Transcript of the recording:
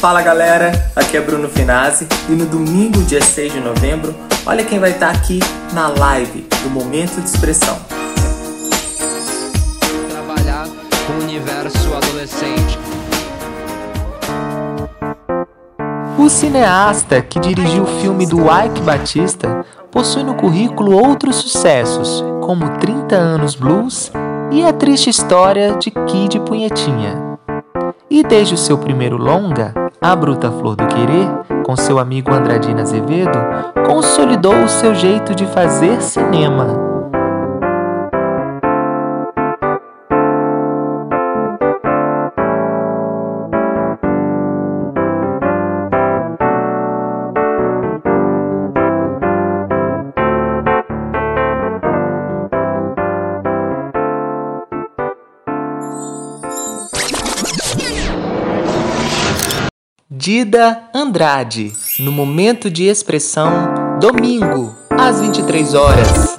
Fala galera, aqui é Bruno Finazzi e no domingo, dia 6 de novembro, olha quem vai estar aqui na live do Momento de Expressão. Trabalhar com o universo adolescente. O cineasta que dirigiu o filme do Ike Batista possui no currículo outros sucessos, como 30 anos blues e a triste história de Kid Punhetinha. E desde o seu primeiro longa, A Bruta Flor do Querer, com seu amigo Andradina Azevedo, consolidou o seu jeito de fazer cinema. Dida Andrade, no momento de expressão, domingo, às 23 horas.